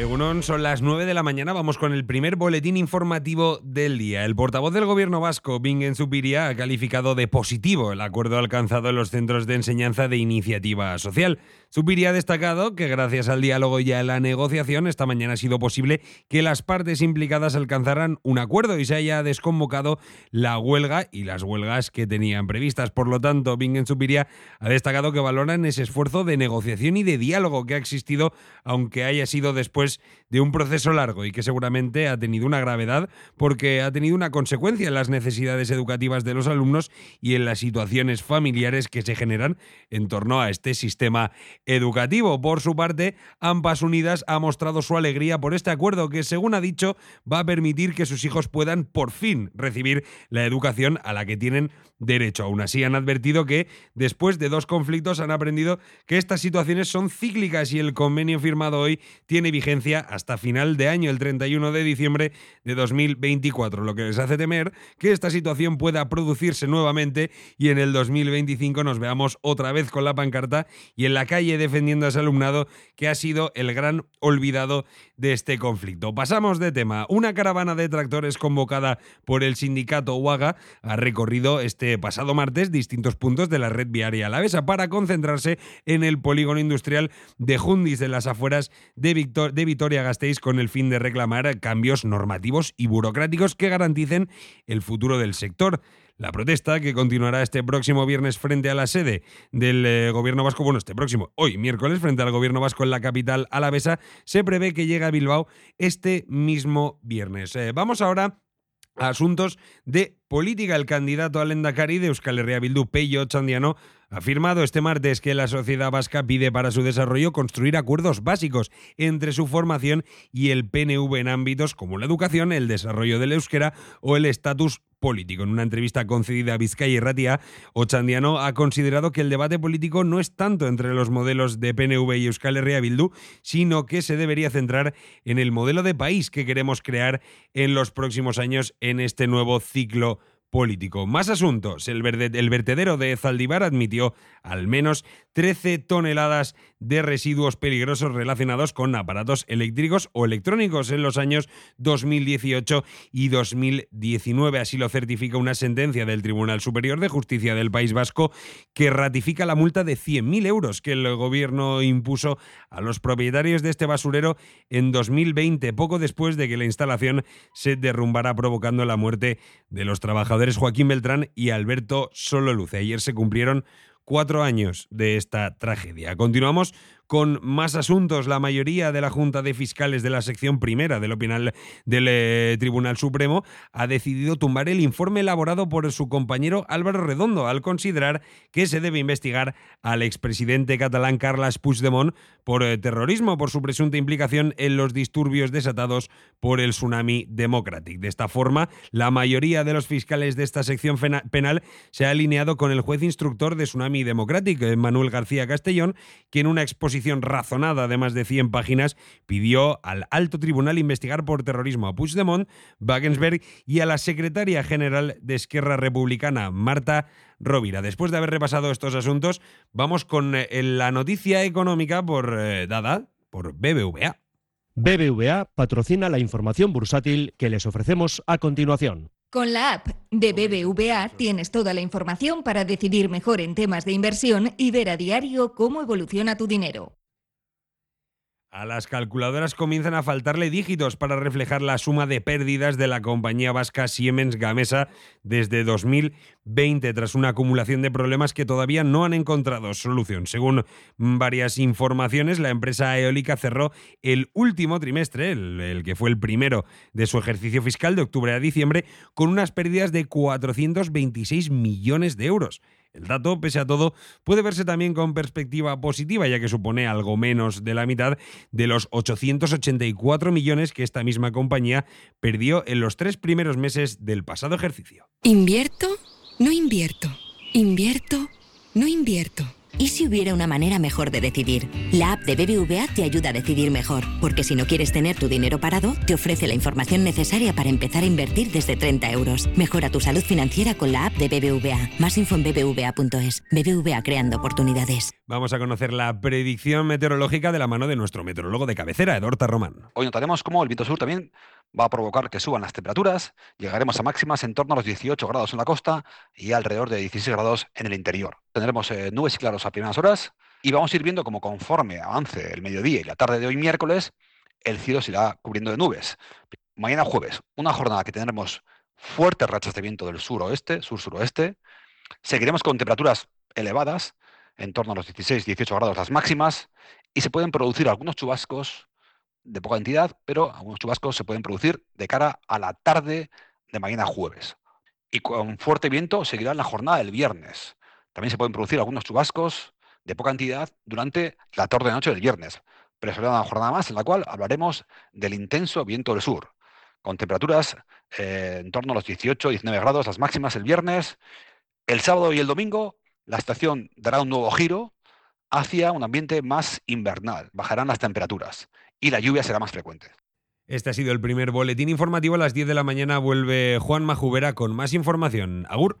Egunon, son las 9 de la mañana, vamos con el primer boletín informativo del día. El portavoz del gobierno vasco, Bingen Zupiria, ha calificado de positivo el acuerdo alcanzado en los centros de enseñanza de iniciativa social. Zupiria ha destacado que gracias al diálogo y a la negociación esta mañana ha sido posible que las partes implicadas alcanzaran un acuerdo y se haya desconvocado la huelga y las huelgas que tenían previstas. Por lo tanto, Bingen Zupiria ha destacado que valoran ese esfuerzo de negociación y de diálogo que ha existido, aunque haya sido después de un proceso largo y que seguramente ha tenido una gravedad porque ha tenido una consecuencia en las necesidades educativas de los alumnos y en las situaciones familiares que se generan en torno a este sistema educativo. Por su parte, Ampas Unidas ha mostrado su alegría por este acuerdo que, según ha dicho, va a permitir que sus hijos puedan por fin recibir la educación a la que tienen derecho. Aún así, han advertido que después de dos conflictos han aprendido que estas situaciones son cíclicas y el convenio firmado hoy tiene vigencia hasta final de año, el 31 de diciembre de 2024, lo que les hace temer que esta situación pueda producirse nuevamente y en el 2025 nos veamos otra vez con la pancarta y en la calle defendiendo a ese alumnado que ha sido el gran olvidado de este conflicto. Pasamos de tema. Una caravana de tractores convocada por el sindicato UAGA ha recorrido este pasado martes distintos puntos de la red viaria alavesa para concentrarse en el polígono industrial de Jundis de las afueras de, de Vitoria-Gasteiz con el fin de reclamar cambios normativos y burocráticos que garanticen el futuro del sector. La protesta, que continuará este próximo viernes frente a la sede del eh, Gobierno Vasco, bueno, este próximo, hoy miércoles, frente al Gobierno Vasco en la capital alavesa, se prevé que llegue a Bilbao este mismo viernes. Eh, vamos ahora a asuntos de política. El candidato al Endacari de Euskal Herria Bildu, Peyo Chandiano, ha afirmado este martes que la sociedad vasca pide para su desarrollo construir acuerdos básicos entre su formación y el PNV en ámbitos como la educación, el desarrollo del euskera o el estatus político. En una entrevista concedida a Vizcaya y Ochandiano ha considerado que el debate político no es tanto entre los modelos de PNV y Euskal Herria sino que se debería centrar en el modelo de país que queremos crear en los próximos años en este nuevo ciclo político. Más asuntos. El, vertedero de Zaldívar admitió al menos 13 toneladas de residuos peligrosos relacionados con aparatos eléctricos o electrónicos en los años 2018 y 2019. Así lo certifica una sentencia del Tribunal Superior de Justicia del País Vasco que ratifica la multa de 100.000 euros que el gobierno impuso a los propietarios de este basurero en 2020, poco después de que la instalación se derrumbara provocando la muerte de los trabajadores Joaquín Beltrán y Alberto Sololuce. Ayer se cumplieron cuatro años de esta tragedia. Continuamos con más asuntos. La mayoría de la Junta de Fiscales de la sección primera del, opinal, del eh, Tribunal Supremo ha decidido tumbar el informe elaborado por su compañero Álvaro Redondo al considerar que se debe investigar al expresidente catalán Carles Puigdemont por eh, terrorismo, por su presunta implicación en los disturbios desatados por el tsunami Democratic. De esta forma, la mayoría de los fiscales de esta sección penal se ha alineado con el juez instructor de Tsunami Democratic, Manuel García Castellón, que en una exposición razonada de más de 100 páginas pidió al alto tribunal investigar por terrorismo a Puigdemont, Wagensberg y a la secretaria general de Esquerra Republicana, Marta Rovira. Después de haber repasado estos asuntos, vamos con eh, la noticia económica por eh, dada por BBVA. BBVA patrocina la información bursátil que les ofrecemos a continuación. Con la app de BBVA tienes toda la información para decidir mejor en temas de inversión y ver a diario cómo evoluciona tu dinero. A las calculadoras comienzan a faltarle dígitos para reflejar la suma de pérdidas de la compañía vasca Siemens Gamesa desde 2020, tras una acumulación de problemas que todavía no han encontrado solución. Según varias informaciones, la empresa eólica cerró el último trimestre, el, que fue el primero de su ejercicio fiscal de octubre a diciembre, con unas pérdidas de 426 millones de euros. El dato, pese a todo, puede verse también con perspectiva positiva, ya que supone algo menos de la mitad de los 884 millones que esta misma compañía perdió en los tres primeros meses del pasado ejercicio. ¿Invierto? No invierto. ¿Invierto? No invierto. ¿Y si hubiera una manera mejor de decidir? La app de BBVA te ayuda a decidir mejor, porque si no quieres tener tu dinero parado, te ofrece la información necesaria para empezar a invertir desde 30 euros. Mejora tu salud financiera con la app de BBVA. Más info en bbva.es. BBVA creando oportunidades. Vamos a conocer la predicción meteorológica de la mano de nuestro meteorólogo de cabecera, Edorta Román. Hoy notaremos cómo el viento sur también va a provocar que suban las temperaturas. Llegaremos a máximas en torno a los 18 grados en la costa y alrededor de 16 grados en el interior. Tendremos eh, nubes y claros a primeras horas y vamos a ir viendo cómo conforme avance el mediodía y la tarde de hoy miércoles, el cielo se irá cubriendo de nubes. Mañana jueves, una jornada que tendremos fuertes rachas de viento del sur-oeste, sur-suroeste. Seguiremos con temperaturas elevadas, en torno a los 16-18 grados las máximas, y se pueden producir algunos chubascos de poca entidad, pero algunos chubascos se pueden producir de cara a la tarde de mañana jueves. Y con fuerte viento seguirá la jornada del viernes. También se pueden producir algunos chubascos de poca entidad durante la tarde de noche del viernes. Pero será una jornada más en la cual hablaremos del intenso viento del sur, con temperaturas eh, en torno a los 18-19 grados las máximas el viernes. El sábado y el domingo la estación dará un nuevo giro hacia un ambiente más invernal. Bajarán las temperaturas y la lluvia será más frecuente. Este ha sido el primer boletín informativo. A las 10 de la mañana vuelve Juan Majubera con más información. Agur.